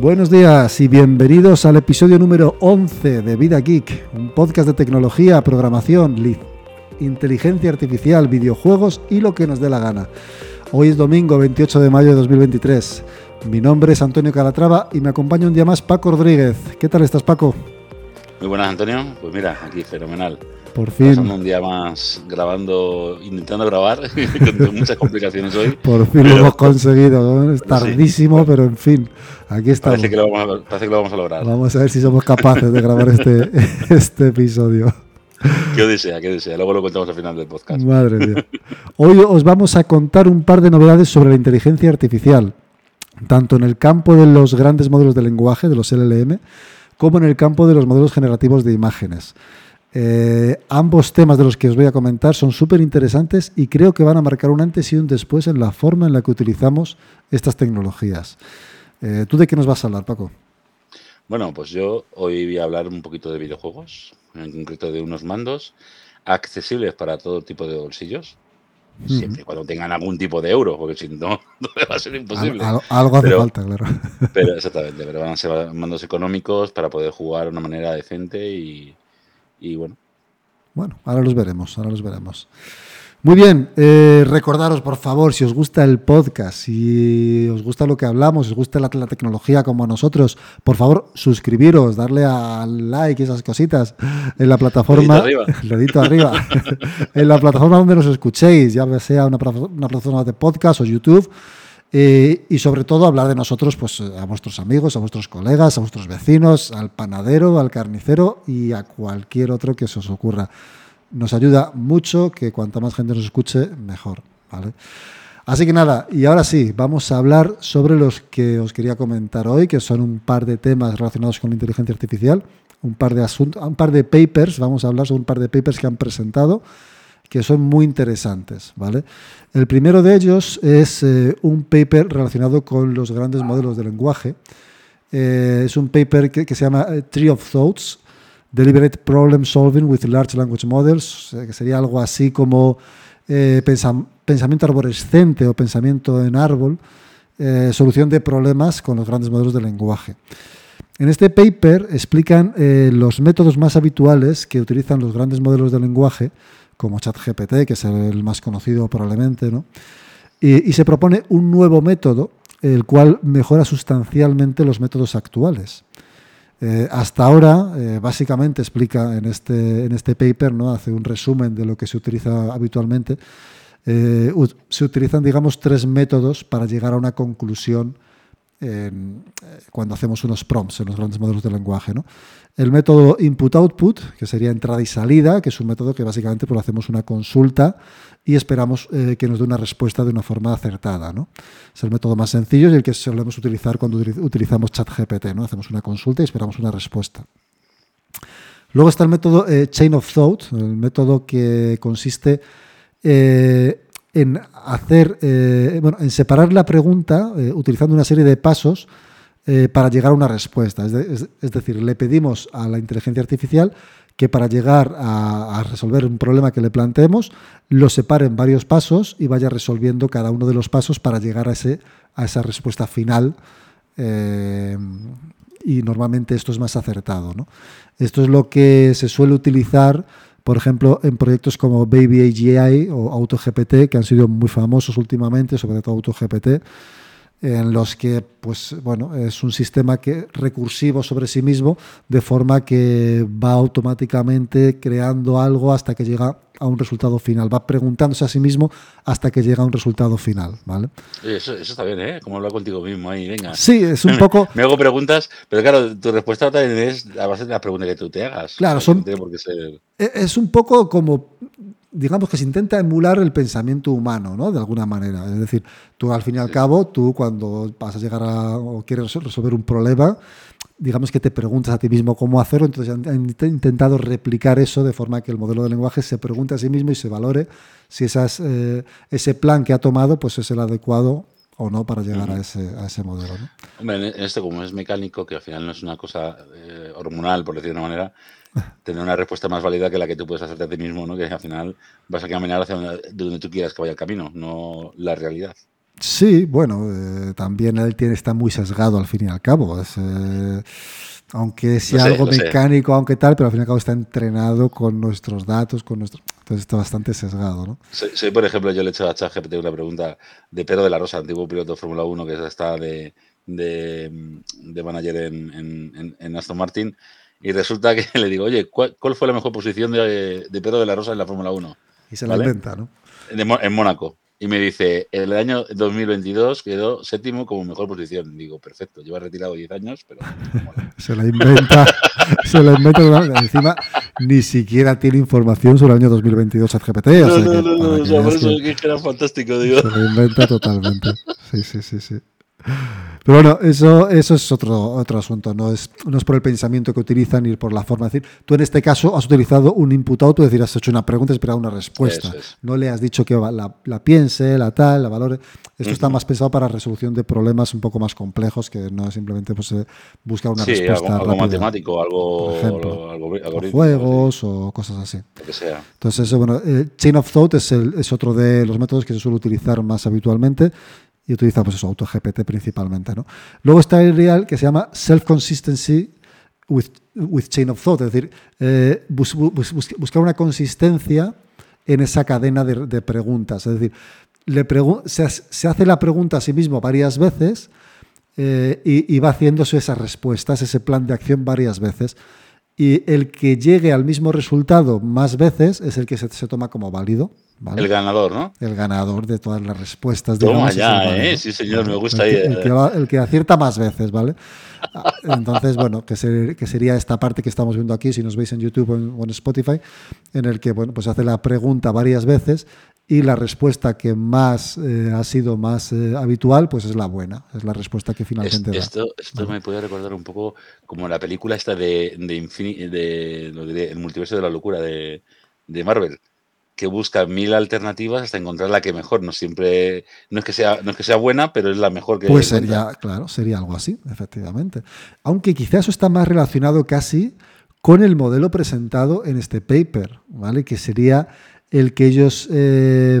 Buenos días y bienvenidos al episodio número 11 de Vida Geek, un podcast de tecnología, programación, inteligencia artificial, videojuegos y lo que nos dé la gana. Hoy es domingo 28 de mayo de 2023. Mi nombre es Antonio Calatrava y me acompaña un día más Paco Rodríguez. ¿Qué tal estás, Paco? Muy buenas, Antonio. Pues mira, aquí fenomenal. Por fin. Pasando un día más grabando, intentando grabar, con muchas complicaciones hoy. Por fin lo hemos conseguido. Es tardísimo, pero en fin, aquí estamos. Parece que, lo vamos a, parece que lo vamos a lograr. Vamos a ver si somos capaces de grabar este, este episodio. Qué odisea, qué odisea. Luego lo contamos al final del podcast. Madre mía. Hoy os vamos a contar un par de novedades sobre la inteligencia artificial, tanto en el campo de los grandes modelos de lenguaje, de los LLM, como en el campo de los modelos generativos de imágenes. Eh, ambos temas de los que os voy a comentar son súper interesantes y creo que van a marcar un antes y un después en la forma en la que utilizamos estas tecnologías. Eh, ¿Tú de qué nos vas a hablar, Paco? Bueno, pues yo hoy voy a hablar un poquito de videojuegos, en concreto de unos mandos accesibles para todo tipo de bolsillos, siempre y cuando tengan algún tipo de euro, porque si no, no va a ser imposible. algo hace falta, claro. Pero exactamente, pero van a ser mandos económicos para poder jugar de una manera decente y, y bueno. Bueno, ahora los veremos, ahora los veremos. Muy bien, eh, recordaros por favor, si os gusta el podcast, si os gusta lo que hablamos, si os gusta la, tecnología como a nosotros, por favor suscribiros, darle al like y esas cositas en la plataforma. arriba. dedito arriba. en la plataforma donde nos escuchéis, ya sea una, una plataforma de podcast o YouTube. Eh, y sobre todo hablar de nosotros pues, a vuestros amigos, a vuestros colegas, a vuestros vecinos, al panadero, al carnicero y a cualquier otro que se os ocurra nos ayuda mucho que cuanta más gente nos escuche, mejor. ¿vale? Así que nada, y ahora sí, vamos a hablar sobre los que os quería comentar hoy, que son un par de temas relacionados con la inteligencia artificial, un par de asuntos, un par de papers, vamos a hablar sobre un par de papers que han presentado que son muy interesantes, ¿vale? El primero de ellos es eh, un paper relacionado con los grandes modelos de lenguaje. Eh, es un paper que, se llama eh, Tree of Thoughts, Deliberate Problem Solving with Large Language Models, que sería algo así como pensamiento arborescente o pensamiento en árbol, solución de problemas con los grandes modelos de lenguaje. En este paper explican los métodos más habituales que utilizan los grandes modelos de lenguaje, como ChatGPT, que es el más conocido probablemente, ¿no? y se propone un nuevo método, el cual mejora sustancialmente los métodos actuales. Eh, hasta ahora, eh, básicamente explica en este, en este paper, ¿no? hace un resumen de lo que se utiliza habitualmente. Eh, se utilizan, digamos, tres métodos para llegar a una conclusión cuando hacemos unos prompts en los grandes modelos de lenguaje. ¿no? El método input-output, que sería entrada y salida, que es un método que básicamente pues, hacemos una consulta y esperamos eh, que nos dé una respuesta de una forma acertada. ¿no? Es el método más sencillo y el que solemos utilizar cuando utilizamos ChatGPT. ¿no? Hacemos una consulta y esperamos una respuesta. Luego está el método eh, Chain of Thought, el método que consiste eh, en hacer, bueno, en separar la pregunta utilizando una serie de pasos eh, para llegar a una respuesta. Es, decir, le pedimos a la inteligencia artificial que para llegar a, resolver un problema que le planteemos, lo separe en varios pasos y vaya resolviendo cada uno de los pasos para llegar a, ese, a esa respuesta final. Eh, y normalmente esto es más acertado. Esto es lo que se suele utilizar, por ejemplo, en proyectos como Baby AGI o AutoGPT, que han sido muy famosos últimamente, sobre todo AutoGPT en los que pues bueno es un sistema que recursivo sobre sí mismo de forma que va automáticamente creando algo hasta que llega a un resultado final. Va preguntándose a sí mismo hasta que llega a un resultado final vale eso, está bien eh como hablar contigo mismo ahí venga. Sí es un poco me hago preguntas pero claro tu respuesta también es a base de la pregunta que tú te hagas. Claro son e, es un poco como digamos que se intenta emular el pensamiento humano, ¿no? De alguna manera. Es decir, tú al fin y al cabo, tú cuando vas a llegar a o quieres resolver un problema, digamos que te preguntas a ti mismo cómo hacerlo, entonces han, intentado replicar eso de forma que el modelo de lenguaje se pregunte a sí mismo y se valore si esas, eh, ese plan que ha tomado pues es el adecuado o no para llegar a, ese, a ese modelo. ¿no? Hombre, en este como es mecánico, que al final no es una cosa eh, hormonal, por decirlo de una manera, tener una respuesta más válida que la que tú puedes hacerte a ti mismo, ¿no? que al final vas a caminar hacia donde, tú quieras que vaya el camino, no la realidad. Sí, bueno, eh, también él tiene, está muy sesgado al fin y al cabo. Es, eh, aunque sea algo mecánico, aunque tal, pero al fin y al cabo está entrenado con nuestros datos, con nuestros. Entonces está bastante sesgado, ¿no? Soy, por ejemplo, yo le he hecho a ChatGPT una pregunta de Pedro de la Rosa, antiguo piloto de Fórmula 1 que está de, de, de manager en, en, Aston Martin, y resulta que le digo, oye, ¿cuál, fue la mejor posición de, de, Pedro de la Rosa en la Fórmula 1? Y se la inventa, ¿no? En Mónaco y me dice, el año 2022 quedó séptimo como mejor posición. Digo, perfecto, lleva retirado 10 años, pero... se la inventa, se la inventa. Encima, ni siquiera tiene información sobre el año 2022 GPT. No, o sea no, no, no, o sea, por eso que, que era fantástico, digo. Se la inventa totalmente. Sí, sí, sí, sí. Pero bueno, eso, eso es otro, otro asunto, no es, no es por el pensamiento que utilizan ni por la forma de decir. Tú en este caso has utilizado un input out, es decir, has hecho una pregunta y esperado una respuesta. No le has dicho que la, la, piense, la tal, la valore. Esto está más pensado para resolución de problemas un poco más complejos que no es simplemente pues, eh, buscar una respuesta. Algo, algo matemático, algo, algo, juegos o cosas así. Entonces, eso, bueno, eh, Chain of Thought es, el, es otro de los métodos que se suele utilizar más habitualmente y utiliza pues eso, AutoGPT principalmente. ¿no? Luego está el real que se llama Self-Consistency with, with, Chain of Thought, es decir, eh, buscar una consistencia en esa cadena de, preguntas. Es decir, le se, se, hace la pregunta a sí mismo varias veces eh, y, y, va haciéndose esas respuestas, ese plan de acción varias veces. Y el que llegue al mismo resultado más veces es el que se, se toma como válido. El ganador, ¿no? El ganador de todas las respuestas. Toma ya, ¿eh? Sí, señor, me gusta. El, el, que, el, que acierta más veces, ¿vale? Entonces, bueno, que, que, sería esta parte que estamos viendo aquí, si nos veis en YouTube o en, Spotify, en el que, bueno, pues hace la pregunta varias veces y la respuesta que más eh, ha sido más eh, habitual, pues es la buena, es la respuesta que finalmente esto, da. Esto me puede recordar un poco como la película esta de, de, de, El multiverso de la locura de, de Marvel que busca mil alternativas hasta encontrar la que mejor. No siempre, no es que sea, no es que sea buena, pero es la mejor que. Pues sería, claro, sería algo así, efectivamente. Aunque quizás eso está más relacionado casi con el modelo presentado en este paper, ¿vale? Que sería el que ellos eh,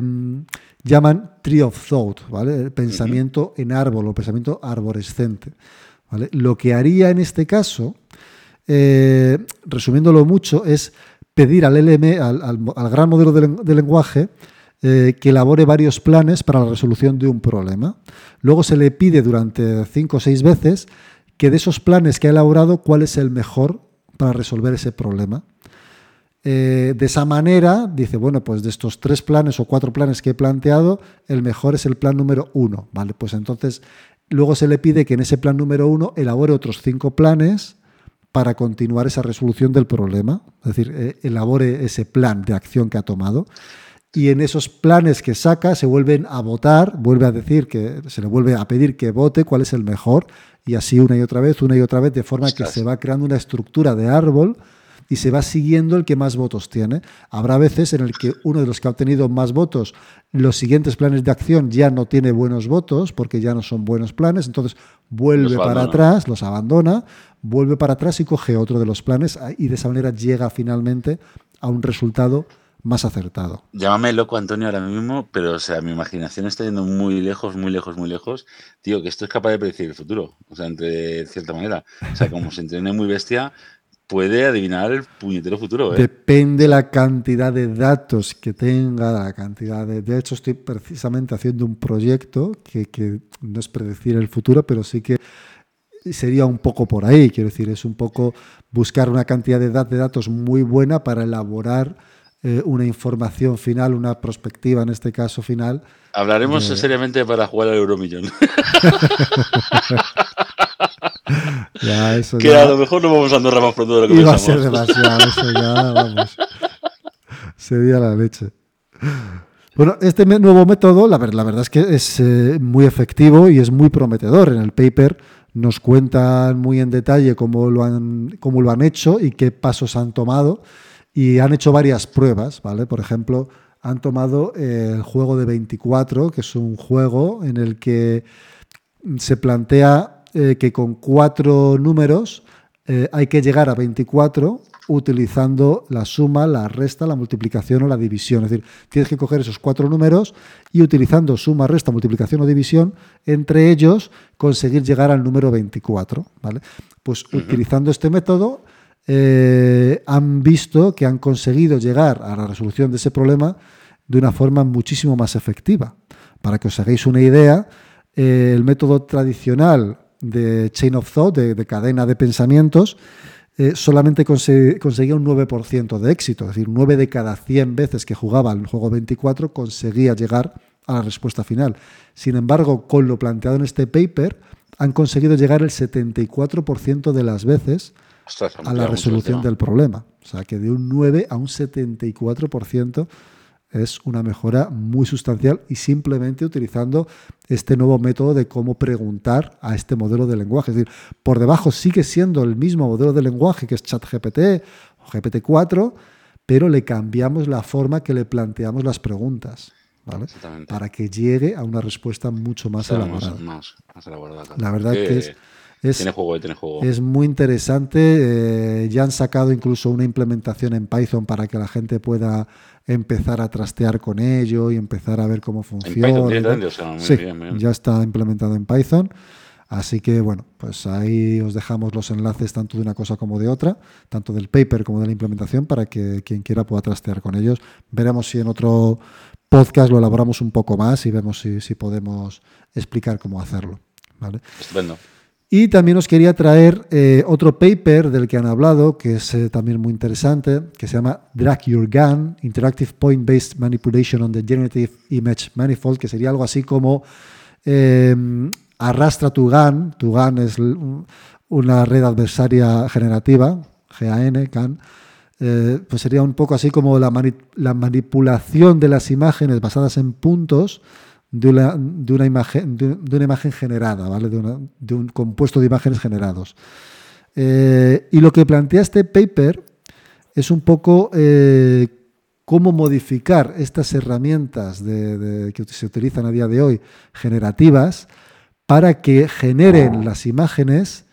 llaman tree of thought, ¿vale? El pensamiento en árbol o pensamiento arborescente. ¿vale? Lo que haría en este caso, eh, resumiéndolo mucho, es pedir al LM, al, gran modelo de, lenguaje, eh, que elabore varios planes para la resolución de un problema. Luego se le pide durante cinco o seis veces que de esos planes que ha elaborado, cuál es el mejor para resolver ese problema. Eh, de esa manera, dice, bueno, pues de estos tres planes o cuatro planes que he planteado, el mejor es el plan número uno. Vale, pues entonces luego se le pide que en ese plan número uno elabore otros cinco planes para continuar esa resolución del problema, es decir, eh, elabore ese plan de acción que ha tomado y en esos planes que saca se vuelven a votar, vuelve a decir que se le vuelve a pedir que vote cuál es el mejor y así una y otra vez, una y otra vez, de forma que se va creando una estructura de árbol y se va siguiendo el que más votos tiene. Habrá veces en el que uno de los que ha obtenido más votos, los siguientes planes de acción ya no tiene buenos votos porque ya no son buenos planes, entonces vuelve para atrás, los abandona, vuelve para atrás y coge otro de los planes y de esa manera llega finalmente a un resultado más acertado. Llámame loco, Antonio, ahora mismo, pero o sea, mi imaginación está yendo muy lejos, muy lejos, muy lejos. Tío, que esto es capaz de predecir el futuro, o sea, de cierta manera. O sea, como se entrene muy bestia, puede adivinar el puñetero futuro. ¿eh? Depende la cantidad de datos que tenga, la cantidad de... De hecho, estoy precisamente haciendo un proyecto que, que no es predecir el futuro, pero sí que sería un poco por ahí. Quiero decir, es un poco buscar una cantidad de, de datos muy buena para elaborar eh, una información final, una perspectiva en este caso final. Hablaremos seriamente para jugar al Euromillón. que a lo mejor no vamos a andar más pronto de lo que Iba a ser demasiado, eso ya, vamos. Sería la leche. Bueno, este nuevo método, la, la verdad es que es eh, muy efectivo y es muy prometedor. En el paper nos cuentan muy en detalle cómo lo han, cómo lo han hecho y qué pasos han tomado. Y han hecho varias pruebas, ¿vale? Por ejemplo, han tomado el juego de 24, que es un juego en el que se plantea eh, que con cuatro números eh, hay que llegar a 24 utilizando la suma, la resta, la multiplicación o la división. Es decir, tienes que coger esos cuatro números y utilizando suma, resta, multiplicación o división, entre ellos conseguir llegar al número 24. ¿vale? Pues utilizando este método eh, han visto que han conseguido llegar a la resolución de ese problema de una forma muchísimo más efectiva. Para que os hagáis una idea, eh, el método tradicional de chain of thought, de, cadena de pensamientos, eh, solamente conseguía un 9% de éxito, es decir, 9 de cada 100 veces que jugaba el juego 24 conseguía llegar a la respuesta final. Sin embargo, con lo planteado en este paper, han conseguido llegar el 74% de las veces a la resolución del problema. O sea, que de un 9 a un 74% es una mejora muy sustancial y simplemente utilizando este nuevo método de cómo preguntar a este modelo de lenguaje. Es decir, por debajo sigue siendo el mismo modelo de lenguaje que es ChatGPT o GPT-4, pero le cambiamos la forma que le planteamos las preguntas. Para que llegue a una respuesta mucho más elaborada. La verdad que es es, tiene juego, tiene juego. Es muy interesante. Eh, ya han sacado incluso una implementación en Python para que la gente pueda empezar a trastear con ello y empezar a ver cómo funciona. sí, ya está implementado en Python. Así que bueno, pues ahí os dejamos los enlaces tanto de una cosa como de otra, tanto del paper como de la implementación, para que quien quiera pueda trastear con ellos. Veremos si en otro podcast lo elaboramos un poco más y vemos si, si podemos explicar cómo hacerlo. ¿vale? Estupendo. Y también os quería traer eh, otro paper del que han hablado, que es eh, también muy interesante, que se llama Drag Your Gun, Interactive Point-Based Manipulation on the Generative Image Manifold, que sería algo así como em, arrastra tu GAN, tu GAN es una red adversaria generativa, GAN, GAN, eh, pues sería un poco así como la, la manipulación de las imágenes basadas en puntos, de una, imagen, generada, ¿vale? de, un compuesto de imágenes generados. Eh, y lo que plantea este paper es un poco eh, cómo modificar estas herramientas que se utilizan a día de hoy, generativas, para que generen las imágenes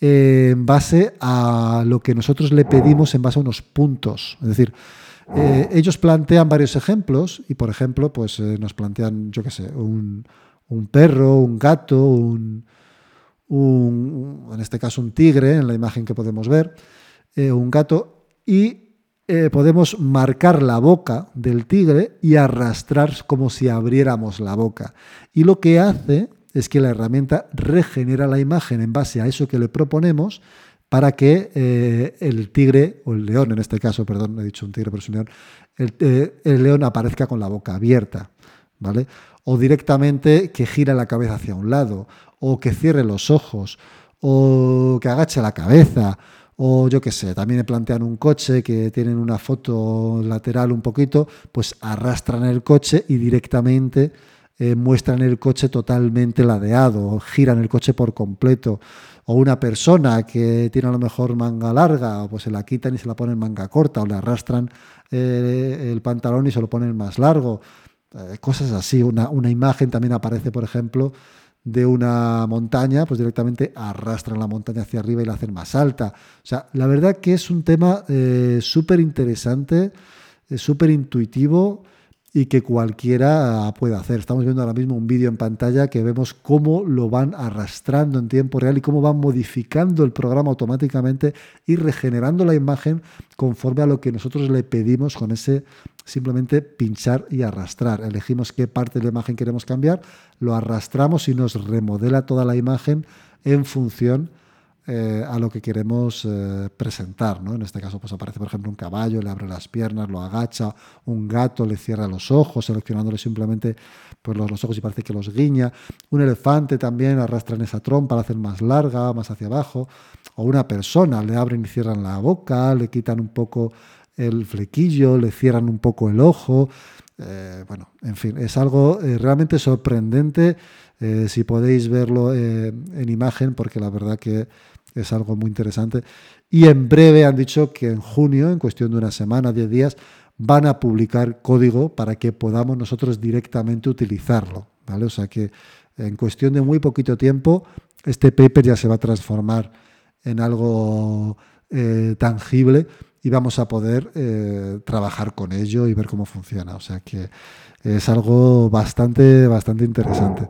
eh, en base a lo que nosotros le pedimos en base a unos puntos. Es decir, eh, ellos plantean varios ejemplos y, por ejemplo, pues eh, nos plantean, yo qué sé, un, perro, un gato, un, en este caso un tigre, en la imagen que podemos ver, eh, un gato, y podemos marcar la boca del tigre y arrastrar como si abriéramos la boca. Y lo que hace es que la herramienta regenera la imagen en base a eso que le proponemos para que eh, el tigre, o el león en este caso, perdón, he dicho un tigre, pero es un león, eh, el, león aparezca con la boca abierta, ¿vale? O directamente que gira la cabeza hacia un lado, o que cierre los ojos, o que agache la cabeza, o yo qué sé, también plantean un coche que tienen una foto lateral un poquito, pues arrastran el coche y directamente eh, muestran el coche totalmente ladeado, giran el coche por completo o una persona que tiene a lo mejor manga larga, pues se la quitan y se la ponen manga corta, o le arrastran eh, el pantalón y se lo ponen más largo. Eh, cosas así. Una, una, imagen también aparece, por ejemplo, de una montaña, pues directamente arrastran la montaña hacia arriba y la hacen más alta. O sea, la verdad que es un tema súper interesante, súper intuitivo y que cualquiera puede hacer. Estamos viendo ahora mismo un vídeo en pantalla que vemos cómo lo van arrastrando en tiempo real y cómo van modificando el programa automáticamente y regenerando la imagen conforme a lo que nosotros le pedimos con ese simplemente pinchar y arrastrar. Elegimos qué parte de la imagen queremos cambiar, lo arrastramos y nos remodela toda la imagen en función eh, a lo que queremos eh, presentar. ¿no? En este caso, pues aparece, por ejemplo, un caballo, le abre las piernas, lo agacha, un gato le cierra los ojos, seleccionándole simplemente pues, los, ojos y parece que los guiña. Un elefante también arrastran esa trompa, la hacen más larga, más hacia abajo. O una persona, le abren y cierran la boca, le quitan un poco el flequillo, le cierran un poco el ojo. Eh, bueno, en fin, es algo realmente sorprendente si podéis verlo en imagen, porque la verdad que es algo muy interesante. Y en breve han dicho que en junio, en cuestión de una semana, 10 días, van a publicar código para que podamos nosotros directamente utilizarlo. ¿vale? O sea que en cuestión de muy poquito tiempo, este paper ya se va a transformar en algo eh, tangible y vamos a poder eh, trabajar con ello y ver cómo funciona. O sea que es algo bastante, bastante interesante.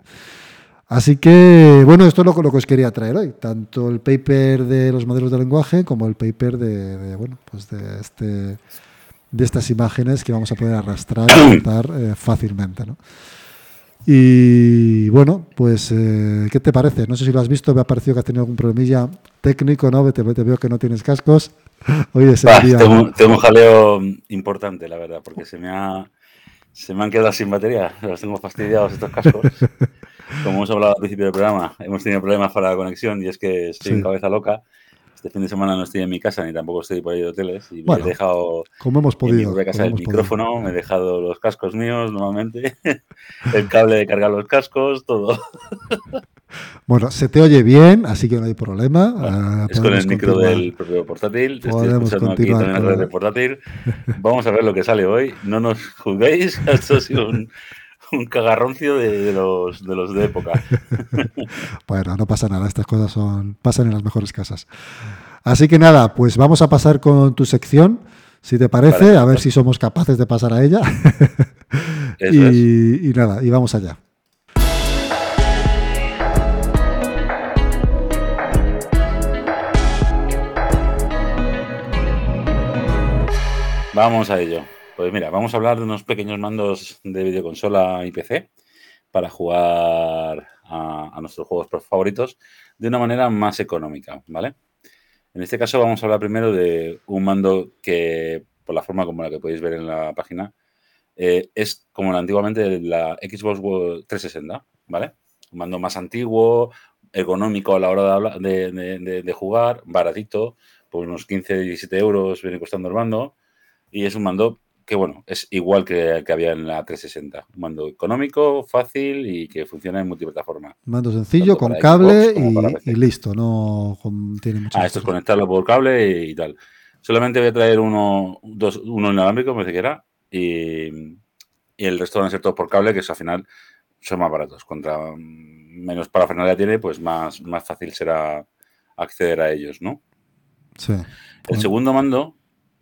Así que, bueno, esto es lo, lo, que os quería traer hoy, tanto el paper de los modelos de lenguaje como el paper de, bueno, pues de, este, de estas imágenes que vamos a poder arrastrar y montar eh, fácilmente. ¿no? Y bueno, pues, eh, ¿qué te parece? No sé si lo has visto, me ha parecido que has tenido algún problemilla técnico, ¿no? Te, te veo que no tienes cascos. Hoy es el día, tengo, tengo, un jaleo importante, la verdad, porque se me, ha, se me han quedado sin batería, los tengo fastidiados estos cascos. Como hemos hablado al principio del programa, hemos tenido problemas para la conexión y es que estoy en cabeza loca. Este fin de semana no estoy en mi casa ni tampoco estoy por ahí de hoteles y me he dejado como hemos podido, en casa el micrófono, me he dejado los cascos míos normalmente, el cable de cargar los cascos, todo. Bueno, se te oye bien, así que no hay problema. Ah, es con el micro del propio portátil. Te estoy escuchando aquí también en la red de portátil. Vamos a ver lo que sale hoy. No nos juzguéis. Esto ha sido un, un cagarroncio de, los, de los de época. bueno, no pasa nada, estas cosas son pasan en las mejores casas. Así que nada, pues vamos a pasar con tu sección, si te parece, a ver si somos capaces de pasar a ella. y, y nada, y vamos allá. Vamos a ello. Pues mira, vamos a hablar de unos pequeños mandos de videoconsola y PC para jugar a, nuestros juegos favoritos de una manera más económica, ¿vale? En este caso vamos a hablar primero de un mando que, por la forma como la que podéis ver en la página, eh, es como la, antiguamente la Xbox 360, ¿vale? Un mando más antiguo, ergonómico a la hora de, de jugar, baratito, por unos 15, 17 euros viene costando el mando, y es un mando que bueno, es igual que el que había en la 360. Un mando económico, fácil y que funciona en multiplataforma. Mando sencillo, con cable y, listo, no tiene mucho. Ah, esto es conectarlo por cable y, tal. Solamente voy a traer uno, dos, uno inalámbrico, me parece que era, y, el resto van a ser todos por cable, que eso al final son más baratos. Contra menos parafernalia tiene, pues más, más fácil será acceder a ellos, ¿no? Sí. El segundo mando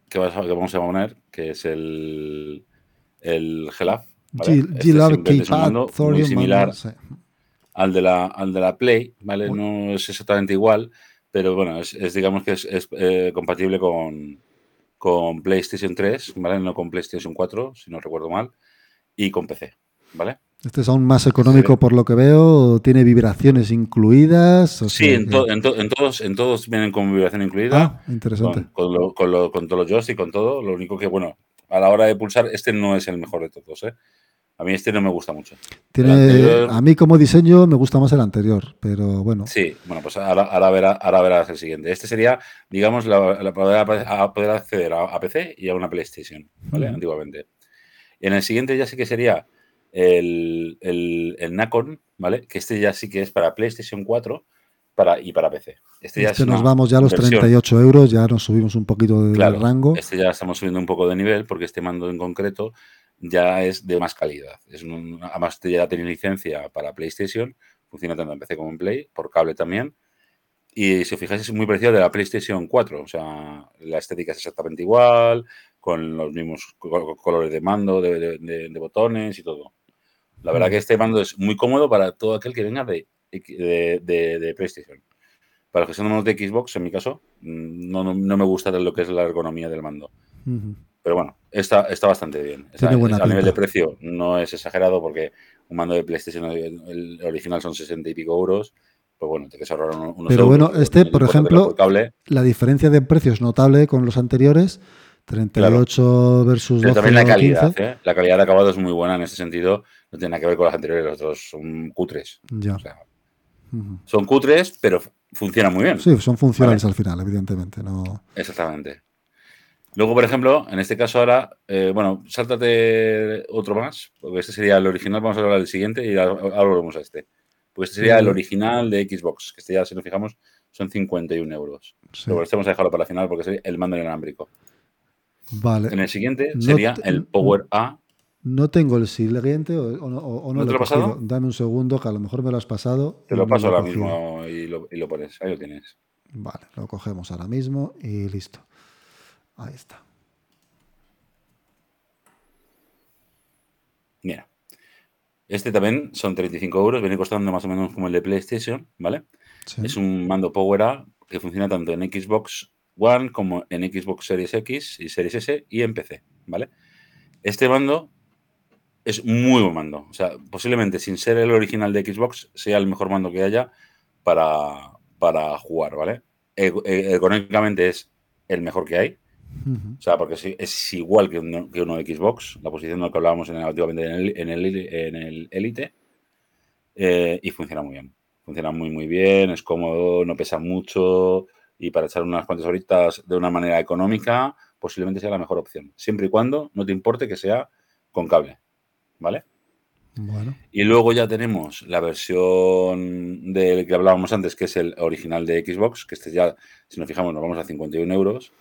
que, vamos a poner, que es el, el GLAF. ¿vale? Este es un muy similar al, de la, al de la Play, ¿vale? No es exactamente igual, pero bueno, es, digamos que es, eh, compatible con, con PlayStation 3, ¿vale? No con PlayStation 4, si no recuerdo mal, y con PC, ¿vale? Este es aún más económico por lo que veo, tiene vibraciones incluidas. sí, en, todos, en todos vienen con vibración incluida. Ah, interesante. Con, con, todos los joysticks, con todo. Lo único que, bueno, a la hora de pulsar, este no es el mejor de todos. ¿eh? A mí este no me gusta mucho. Tiene, A mí como diseño me gusta más el anterior, pero bueno. Sí, bueno, pues ahora, ahora, verás, el siguiente. Este sería, digamos, la, poder, acceder a, PC y a una PlayStation, ¿vale? Antiguamente. En el siguiente ya sí que sería el, el, Nacon, ¿vale? Que este ya sí que es para PlayStation 4 para, y para PC. Este, ya este nos vamos ya a los 38 euros, ya nos subimos un poquito de rango. Este ya estamos subiendo un poco de nivel porque este mando en concreto ya es de más calidad. Es un, además, este ya tiene licencia para PlayStation, funciona tanto en PC como en Play, por cable también. Y si os fijáis, es muy parecido de la PlayStation 4. O sea, la estética es exactamente igual, con los mismos colores de mando, de botones y todo. La verdad que este mando es muy cómodo para todo aquel que venga de, de, PlayStation. Para los que son de Xbox, en mi caso, mm, no, no, me gusta lo que es la ergonomía del mando. Pero bueno, está, está bastante bien. a nivel de precio no es exagerado porque un mando de PlayStation, el original son 60 y pico euros. Pues bueno, te que ahorrar unos Pero bueno, este, por ejemplo, la diferencia de precio es notable con los anteriores. 38 versus Pero también la calidad, ¿eh? La calidad de acabado es muy buena en este sentido. No tiene nada que ver con las anteriores, los dos son cutres. Ya. Son cutres, pero funcionan muy bien. Sí, son funcionales al final, evidentemente. No... Exactamente. Luego, por ejemplo, en este caso ahora, eh, bueno, sáltate otro más, porque este sería el original, vamos a hablar del siguiente y ahora volvemos a este. Porque este sería el original de Xbox, que este ya, si nos fijamos, son 51 euros. Pero este vamos a dejarlo para el final porque es el mando inalámbrico. Vale. En el siguiente sería el Power A. No tengo el siguiente o, o, no, te lo he pasado? Dame un segundo, que a lo mejor me lo has pasado. Te lo paso ahora mismo y lo, pones. Ahí lo tienes. Vale, lo cogemos ahora mismo y listo. Ahí está. Mira. Este también son 35 euros, viene costando más o menos como el de PlayStation, ¿vale? Sí. Es un mando Power Up que funciona tanto en Xbox One como en Xbox Series X y Series S y en PC, ¿vale? Este mando es muy buen mando. O sea, posiblemente sin ser el original de Xbox, sea el mejor mando que haya para, para jugar, ¿vale? E- e- es el mejor que hay. O sea, porque es, es igual que uno, que uno de Xbox, la posición de lo que hablábamos en el, últimamente en el, en el, en el Elite, eh, y funciona muy bien. Funciona muy, muy bien, es cómodo, no pesa mucho, y para echar unas cuantas horitas de una manera económica, posiblemente sea la mejor opción. Siempre y cuando no te importe que sea con cable, ¿vale? Bueno, Y luego ya tenemos la versión del que hablábamos antes, que es el original de Xbox, que este ya, si nos fijamos, nos vamos a 51 euros.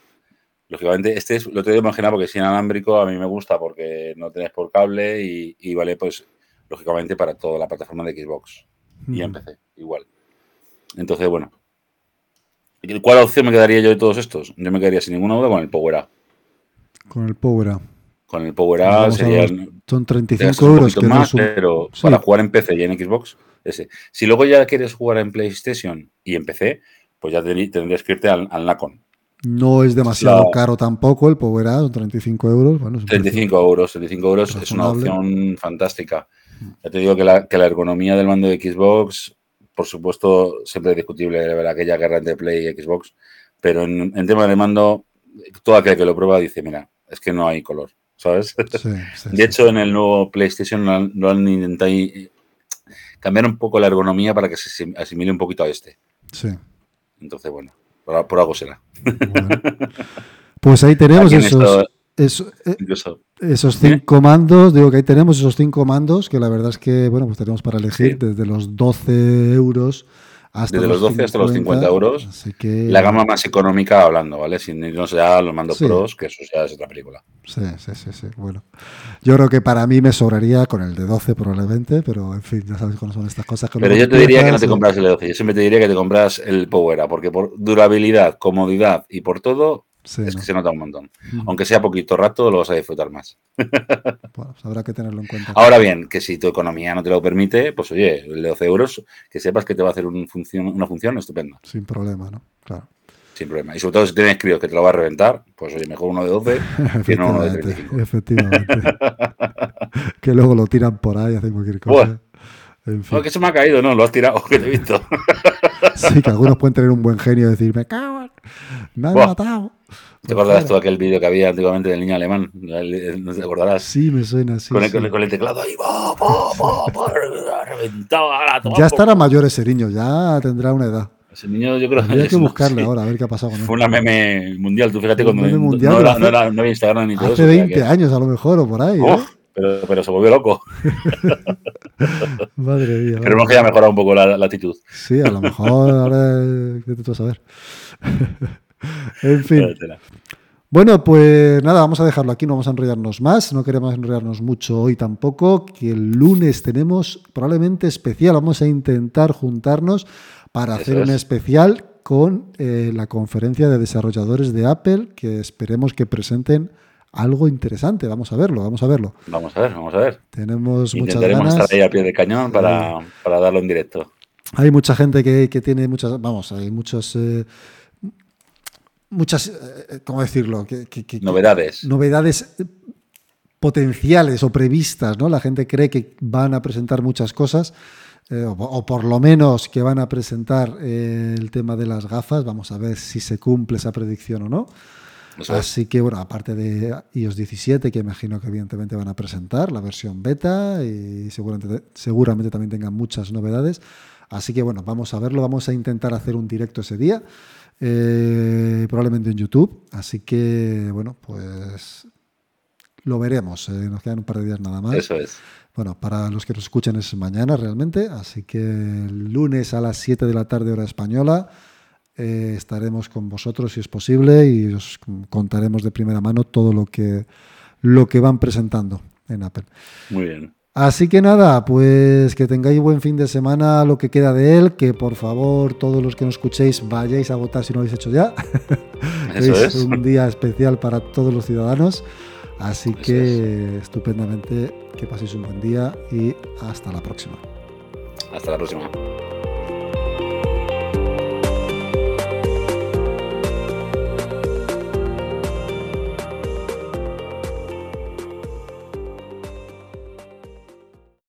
Lógicamente, este es, lo te digo imaginar porque es inalámbrico, a mí me gusta porque no tenés por cable y, y vale, pues, lógicamente para toda la plataforma de Xbox y en. PC, igual. Entonces, bueno. ¿Cuál opción me quedaría yo de todos estos? Yo me quedaría sin ninguna duda con el Power Up. con el Power Up. Con el Power a Son te 35 gastas un euros, que más, un- pero sí. para jugar en PC y en Xbox, ese. Si luego ya quieres jugar en PlayStation y en PC, pues ya tendrías que irte al, al Nacon. No es demasiado La- caro tampoco el Power Up, son 35 euros. Bueno, es un precio- 35 euros. 35 euros es una opción fantástica. Ya te digo que la, que la ergonomía del mando de Xbox, por supuesto, siempre es discutible de ver aquella guerra entre Play y Xbox, pero en, en tema de mando, todo aquel que lo prueba dice, mira, es que no hay color, ¿sabes? Sí, sí, De sí. hecho, en el nuevo PlayStation lo han, lo han intentado eh, cambiar un poco la ergonomía para que se asim- asimile un poquito a este. Sí. Entonces, bueno, por, por algo será. Bueno. Pues ahí tenemos esos, eh, esos Dime. cinco mandos. Digo que ahí tenemos esos cinco mandos que la verdad es que, bueno, pues tenemos para elegir desde los 12 euros hasta Desde los 12 hasta los 50 euros. Así que, la gama más económica hablando, ¿vale? Sin irnos ya a los mandos Sí. pros, que eso ya es otra película. Sí, sí, sí, sí. Bueno, yo creo que para mí me sobraría con el de 12 probablemente, pero en fin, ya sabes cómo son estas cosas. que Pero yo te diría que no te compras el 12. Yo siempre te diría que te compras el Power porque por durabilidad, comodidad y por todo, Sí, es ¿no? que se nota un montón. Aunque sea poquito rato, lo vas a disfrutar más. Bueno, pues habrá que tenerlo en cuenta. Ahora bien, que si tu economía no te lo permite, pues oye, el de 12 euros, que sepas que te va a hacer un función, una función estupenda, Sin problema, ¿no? Claro. sin problema. Y sobre todo si tienes críos que te lo va a reventar, pues oye, mejor uno de 12 que no uno de Efectivamente, 35. efectivamente. que luego lo tiran por ahí, hacen cualquier cosa. Buah. En fin. Oh, que se me ha caído, no, lo has tirado, que te he visto. Sí, que algunos pueden tener un buen genio y decir, me cago, me han Buah. matado. ¿Te acordarás tú aquel vídeo que había antiguamente del niño alemán? ¿No te acordarás? Sí, me suena así. con, el, sí. con el- con el teclado ahí, va, va, va, reventado. ahora, toma Ya estará mayor ese niño, ya tendrá una edad. Ese niño, yo creo Habría que sí, buscarle sí. ahora, a ver qué ha pasado con él. Fue una meme mundial, tú fíjate cuando meme no, mundial, no era, no, hace- era- no había Instagram ni todo Hace eso. sea 20 que- años a lo mejor, o por ahí. ¿eh? Pero, pero se volvió loco. Madre mía. Madre que haya mejorado un poco la, la actitud. Sí, a lo mejor ahora ¿qué te tú a saber. en fin. Bueno, pues nada, vamos a dejarlo aquí, no vamos a enrollarnos más, no queremos enrollarnos mucho hoy tampoco, que el lunes tenemos probablemente especial, vamos a intentar juntarnos para Eso hacer un es. especial con eh, la conferencia de desarrolladores de Apple, que esperemos que presenten algo interesante, vamos a verlo, vamos a verlo. Vamos a ver, vamos a ver. Tenemos muchas Intentaremos ganas. estar ahí al pie del cañón para, para darlo en directo. Hay mucha gente que, que tiene muchas, vamos, hay muchos, eh, muchas, eh, ¿cómo decirlo? Que, que- que- Novedades. novedades eh, potenciales o previstas, ¿no? La gente cree que van a presentar muchas cosas, eh, o, o por lo menos que van a presentar eh, el tema de las gafas. Vamos a ver si se cumple esa predicción o no. Así que, bueno, aparte de iOS 17, que imagino que evidentemente van a presentar la versión beta y seguramente, seguramente también tengan muchas novedades. Así que, bueno, vamos a verlo. Vamos a intentar hacer un directo ese día, eh, probablemente en YouTube. Así que, bueno, pues lo veremos. eh, nos quedan un par de días nada más. Eso es. Bueno, para los que nos escuchen es mañana realmente, así que el lunes a las 7 de la tarde hora española eh, estaremos con vosotros si es posible y os contaremos de primera mano todo lo que, lo que van presentando en Apple. Muy bien. Así que nada, pues que tengáis buen fin de semana, lo que queda de él, que por favor todos los que nos escuchéis vayáis a votar si no lo habéis hecho ya. Eso es. un día especial para todos los ciudadanos. Así que estupendamente que paséis un buen día y hasta la próxima. Hasta la próxima.